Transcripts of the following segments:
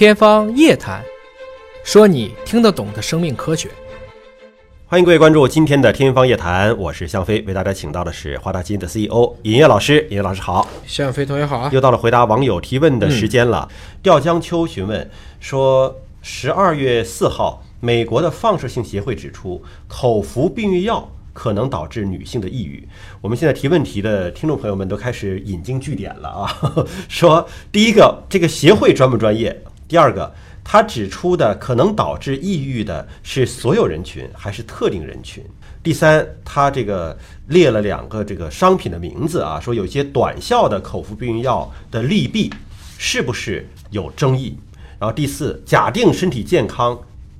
天方夜谭，说你听得懂的生命科学。欢迎各位关注今天的《天方夜谭》，我是向飞，为大家请到的是华大基因的 CEO 尹烨老师。尹烨老师好，向飞同学好啊！又到了回答网友提问的时间了。吊江秋询问说，十二月四号，美国的放射性协会指出，口服避孕药可能导致女性的抑郁。我们现在提问题的听众朋友们都开始引经据典了啊，说第一个，这个协会专不专业？第二个。他指出的可能导致抑郁的是所有人群还是特定人群？第三，他这个列了两个这个商品的名字啊，说有些短效的口服避孕药的利弊是不是有争议？然后第四，假定身体健康、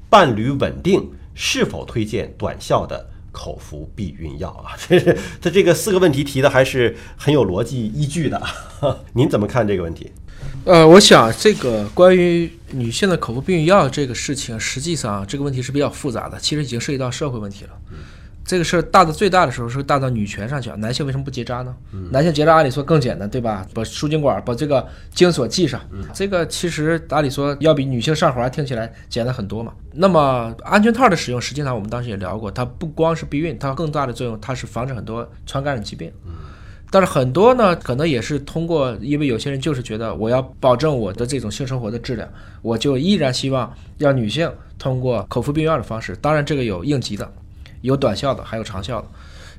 伴侣稳定，是否推荐短效的口服避孕药啊？这是他这个四个问题提的还是很有逻辑依据的。您怎么看这个问题？呃，我想这个关于女性的口服避孕药这个事情，实际上这个问题是比较复杂的，其实已经涉及到社会问题了。这个事儿大的最大的时候是大到女权上去，男性为什么不结扎呢？男性结扎按理说更简单，对吧？把输精管把这个精索系上，这个其实按理说要比女性上环听起来简单很多嘛。那么安全套的使用，实际上我们当时也聊过，它不光是避孕，它更大的作用，它是防止很多传感染疾病。但是很多呢，可能也是通过，因为有些人就是觉得我要保证我的这种性生活的质量，我就依然希望让女性通过口服避孕药的方式。当然，这个有应急的，有短效的，还有长效的。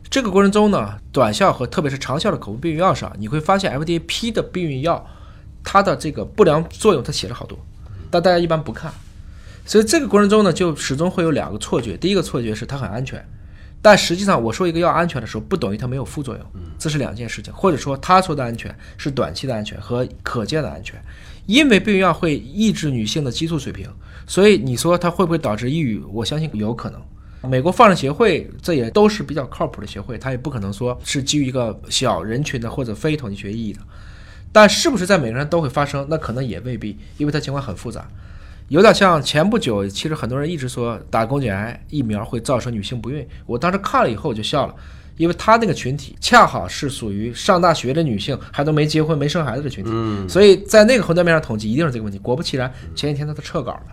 这个过程中呢，短效和特别是长效的口服避孕药上，你会发现 FDA 批的避孕药，它的这个不良作用它写了好多，但大家一般不看。所以这个过程中呢，就始终会有两个错觉。第一个错觉是它很安全。但实际上，我说一个药安全的时候，不等于它没有副作用，这是两件事情。或者说，他说的安全是短期的安全和可见的安全。因为避孕药会抑制女性的激素水平，所以你说它会不会导致抑郁？我相信有可能。美国放射协会这也都是比较靠谱的协会，它也不可能说是基于一个小人群的或者非统计学意义的。但是不是在每个人都会发生？那可能也未必，因为它情况很复杂。有点像前不久，其实很多人一直说打宫颈癌疫苗会造成女性不孕。我当时看了以后我就笑了，因为他那个群体恰好是属于上大学的女性，还都没结婚、没生孩子的群体。嗯，所以在那个横断面上统计一定是这个问题。果不其然，前几天他都撤稿了。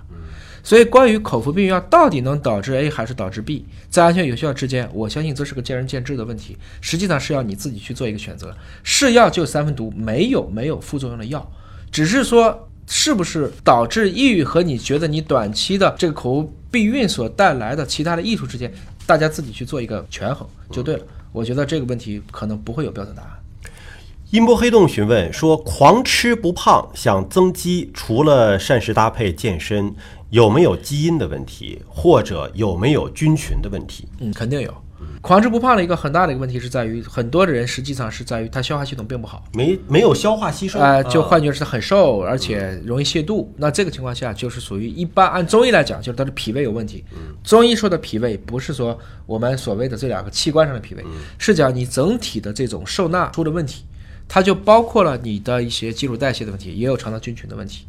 所以关于口服避孕药到底能导致 A 还是导致 B，在安全有效之间，我相信这是个见仁见智的问题。实际上是要你自己去做一个选择。是药就三分毒，没有没有副作用的药，只是说。是不是导致抑郁和你觉得你短期的这个口服避孕所带来的其他的益处之间，大家自己去做一个权衡就对了。我觉得这个问题可能不会有标准答案。音波黑洞询问说：狂吃不胖想增肌，除了膳食搭配健身，有没有基因的问题，或者有没有菌群的问题？嗯，肯定有。狂吃不胖的一个很大的一个问题是在于，很多的人实际上是在于他消化系统并不好，没没有消化吸收，呃，就换句话是很瘦，而且容易泻肚。那这个情况下就是属于一般按中医来讲，就是他的脾胃有问题。中医说的脾胃不是说我们所谓的这两个器官上的脾胃，是讲你整体的这种受纳出了问题，它就包括了你的一些基础代谢的问题，也有肠道菌群的问题。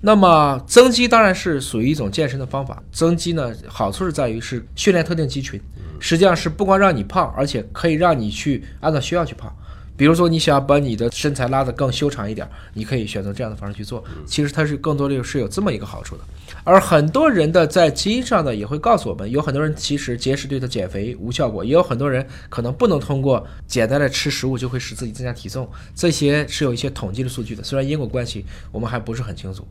那么增肌当然是属于一种健身的方法，增肌呢好处是在于是训练特定肌群。实际上是不光让你胖，而且可以让你去按照需要去胖。比如说，你想要把你的身材拉得更修长一点，你可以选择这样的方式去做。其实它是更多的是有这么一个好处的。而很多人的在基因上呢，也会告诉我们，有很多人其实节食对他减肥无效果，也有很多人可能不能通过简单的吃食物就会使自己增加体重。这些是有一些统计的数据的，虽然因果关系我们还不是很清楚，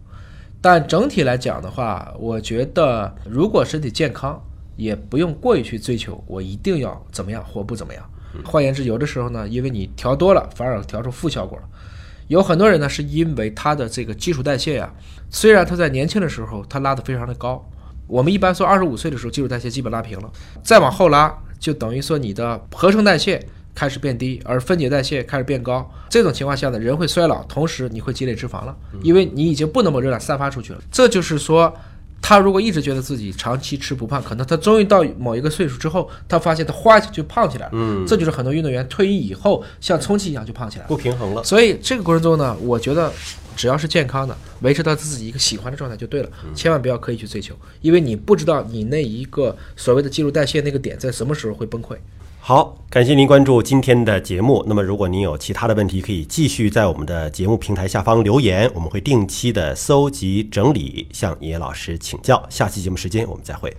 但整体来讲的话，我觉得如果身体健康。也不用过于去追求，我一定要怎么样或不怎么样。换言之，有的时候呢，因为你调多了，反而调出负效果了。有很多人呢，是因为他的这个基础代谢呀，虽然他在年轻的时候他拉得非常的高，我们一般说二十五岁的时候基础代谢基本拉平了，再往后拉就等于说你的合成代谢开始变低，而分解代谢开始变高。这种情况下呢，人会衰老，同时你会积累脂肪了，因为你已经不能把热量散发出去了。这就是说。他如果一直觉得自己长期吃不胖，可能他终于到某一个岁数之后，他发现他哗就胖起来了。嗯，这就是很多运动员退役以后像充气一样就胖起来了，不平衡了。所以这个过程中呢，我觉得只要是健康的，维持到自己一个喜欢的状态就对了，千万不要刻意去追求，因为你不知道你那一个所谓的基础代谢那个点在什么时候会崩溃。好，感谢您关注今天的节目。那么，如果您有其他的问题，可以继续在我们的节目平台下方留言，我们会定期的搜集整理，向野老师请教。下期节目时间我们再会。